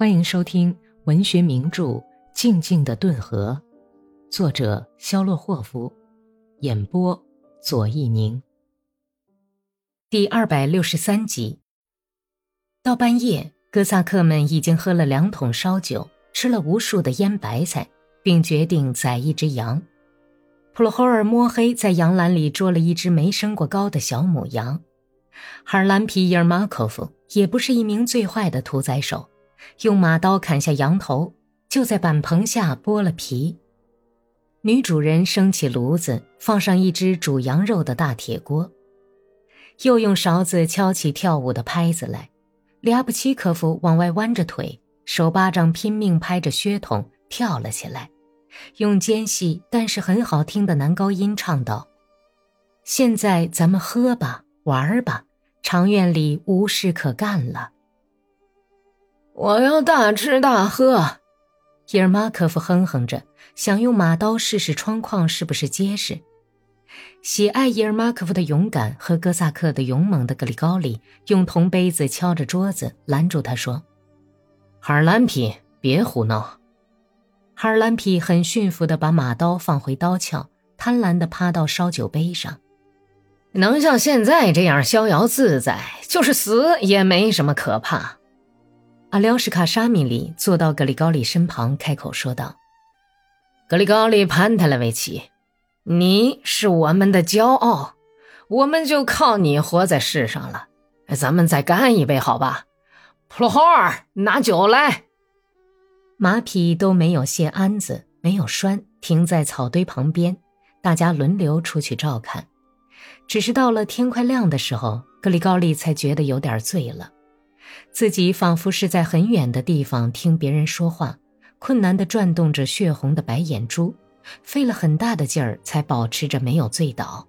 欢迎收听文学名著《静静的顿河》，作者肖洛霍夫，演播左一宁。第二百六十三集。到半夜，哥萨克们已经喝了两桶烧酒，吃了无数的腌白菜，并决定宰一只羊。普罗霍尔摸黑在羊栏里捉了一只没生过羔的小母羊。哈尔兰皮伊尔马科夫也不是一名最坏的屠宰手。用马刀砍下羊头，就在板棚下剥了皮。女主人升起炉子，放上一只煮羊肉的大铁锅，又用勺子敲起跳舞的拍子来。里亚布奇科夫往外弯着腿，手巴掌拼命拍着靴筒，跳了起来，用尖细但是很好听的男高音唱道：“现在咱们喝吧，玩吧，长院里无事可干了。”我要大吃大喝，伊尔马科夫哼哼着，想用马刀试试窗框是不是结实。喜爱伊尔马科夫的勇敢和哥萨克的勇猛的格里高里用铜杯子敲着桌子，拦住他说：“哈尔兰皮，别胡闹。”哈尔兰皮很驯服的把马刀放回刀鞘，贪婪的趴到烧酒杯上。能像现在这样逍遥自在，就是死也没什么可怕。阿廖什卡沙米里坐到格里高里身旁，开口说道：“格里高里潘特勒维奇，你是我们的骄傲，我们就靠你活在世上了。咱们再干一杯，好吧？普罗霍尔，拿酒来。”马匹都没有卸鞍子，没有拴，停在草堆旁边，大家轮流出去照看。只是到了天快亮的时候，格里高利才觉得有点醉了。自己仿佛是在很远的地方听别人说话，困难地转动着血红的白眼珠，费了很大的劲儿才保持着没有醉倒。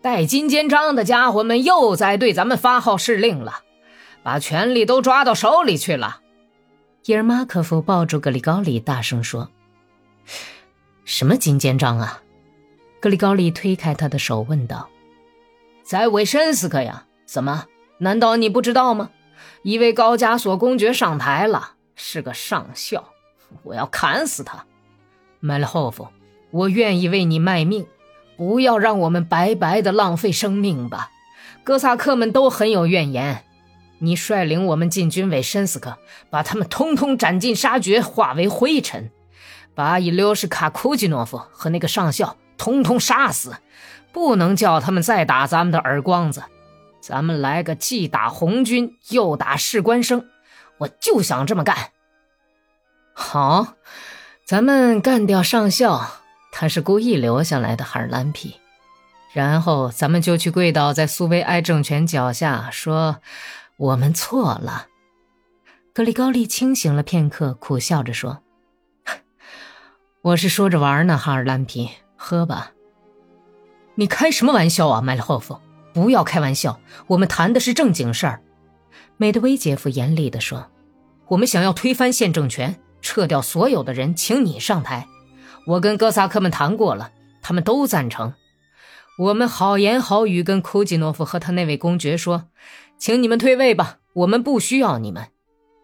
戴金肩章的家伙们又在对咱们发号施令了，把权力都抓到手里去了。伊尔马科夫抱住格里高里，大声说：“什么金肩章啊？”格里高里推开他的手，问道：“在维申斯克呀？怎么？难道你不知道吗？”一位高加索公爵上台了，是个上校，我要砍死他。麦勒霍夫，我愿意为你卖命，不要让我们白白的浪费生命吧。哥萨克们都很有怨言，你率领我们进军委申斯克，把他们通通斩尽杀绝，化为灰尘，把伊留什卡库吉诺夫和那个上校通通杀死，不能叫他们再打咱们的耳光子。咱们来个既打红军又打士官生，我就想这么干。好，咱们干掉上校，他是故意留下来的哈尔兰皮，然后咱们就去跪倒在苏维埃政权脚下，说我们错了。格里高利清醒了片刻，苦笑着说：“我是说着玩呢，哈尔兰皮，喝吧。你开什么玩笑啊，麦勒霍夫？”不要开玩笑，我们谈的是正经事儿。”美德威杰夫严厉地说，“我们想要推翻现政权，撤掉所有的人，请你上台。我跟哥萨克们谈过了，他们都赞成。我们好言好语跟库吉诺夫和他那位公爵说，请你们退位吧，我们不需要你们。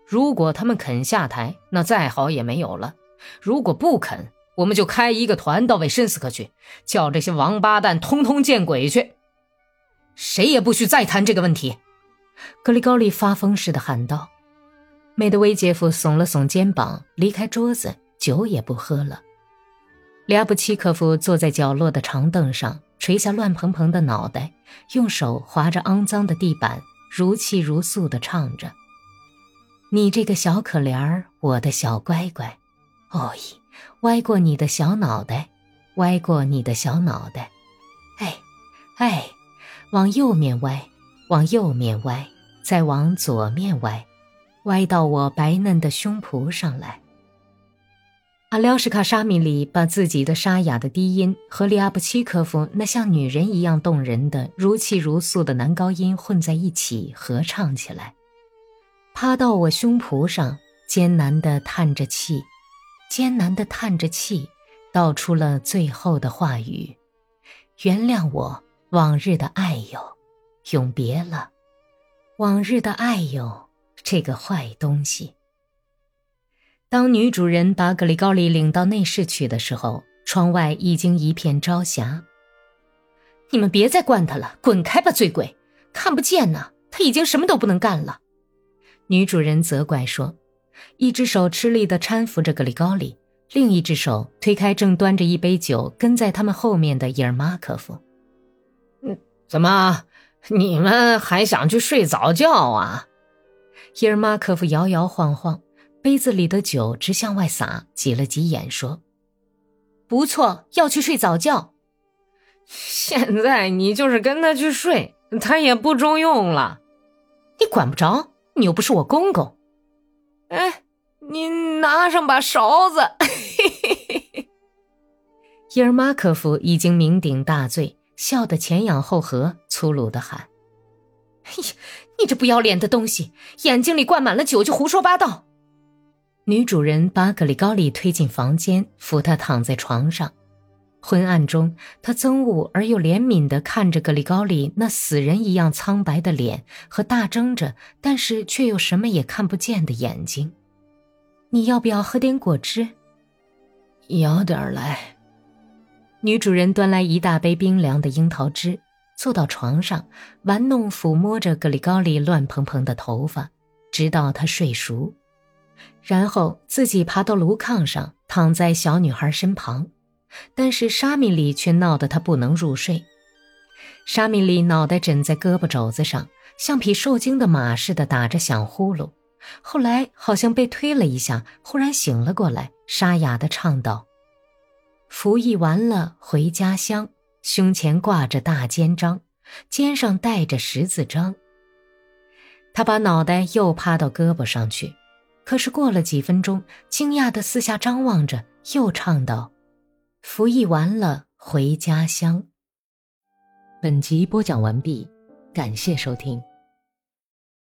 如果他们肯下台，那再好也没有了；如果不肯，我们就开一个团到维申斯克去，叫这些王八蛋通通见鬼去。”谁也不许再谈这个问题！”格里高利发疯似的喊道。梅德韦杰夫耸了耸肩膀，离开桌子，酒也不喝了。里亚布奇科夫坐在角落的长凳上，垂下乱蓬蓬的脑袋，用手划着肮脏的地板，如泣如诉地唱着：“你这个小可怜儿，我的小乖乖，哦咦，歪过你的小脑袋，歪过你的小脑袋，哎，哎。”往右面歪，往右面歪，再往左面歪，歪到我白嫩的胸脯上来。阿廖什卡沙米里把自己的沙哑的低音和利亚布奇科夫那像女人一样动人的如泣如诉的男高音混在一起合唱起来。趴到我胸脯上，艰难地叹着气，艰难地叹着气，道出了最后的话语：“原谅我。”往日的爱友，永别了。往日的爱友，这个坏东西。当女主人把格里高利领到内室去的时候，窗外已经一片朝霞。你们别再惯他了，滚开吧，醉鬼！看不见呢，他已经什么都不能干了。女主人责怪说，一只手吃力地搀扶着格里高利，另一只手推开正端着一杯酒跟在他们后面的伊尔马科夫。怎么，你们还想去睡早觉啊？伊尔马科夫摇摇晃晃。杯子里的酒直向外洒，挤了挤眼，说：“不错，要去睡早觉。现在你就是跟他去睡，他也不中用了。你管不着，你又不是我公公。哎，你拿上把勺子。”伊尔马科夫已经酩酊大醉，笑得前仰后合，粗鲁的喊：“哎呀，你这不要脸的东西，眼睛里灌满了酒就胡说八道！”女主人把格里高利推进房间，扶他躺在床上。昏暗中，她憎恶而又怜悯地看着格里高利那死人一样苍白的脸和大睁着但是却又什么也看不见的眼睛。你要不要喝点果汁？舀点来。女主人端来一大杯冰凉的樱桃汁，坐到床上，玩弄抚摸着格里高利乱蓬蓬的头发，直到他睡熟。然后自己爬到炉炕上，躺在小女孩身旁，但是沙米里却闹得他不能入睡。沙米里脑袋枕在胳膊肘子上，像匹受惊的马似的打着响呼噜。后来好像被推了一下，忽然醒了过来，沙哑的唱道：“服役完了回家乡，胸前挂着大肩章，肩上带着十字章。”他把脑袋又趴到胳膊上去。可是过了几分钟，惊讶的四下张望着，又唱道：“服役完了，回家乡。”本集播讲完毕，感谢收听。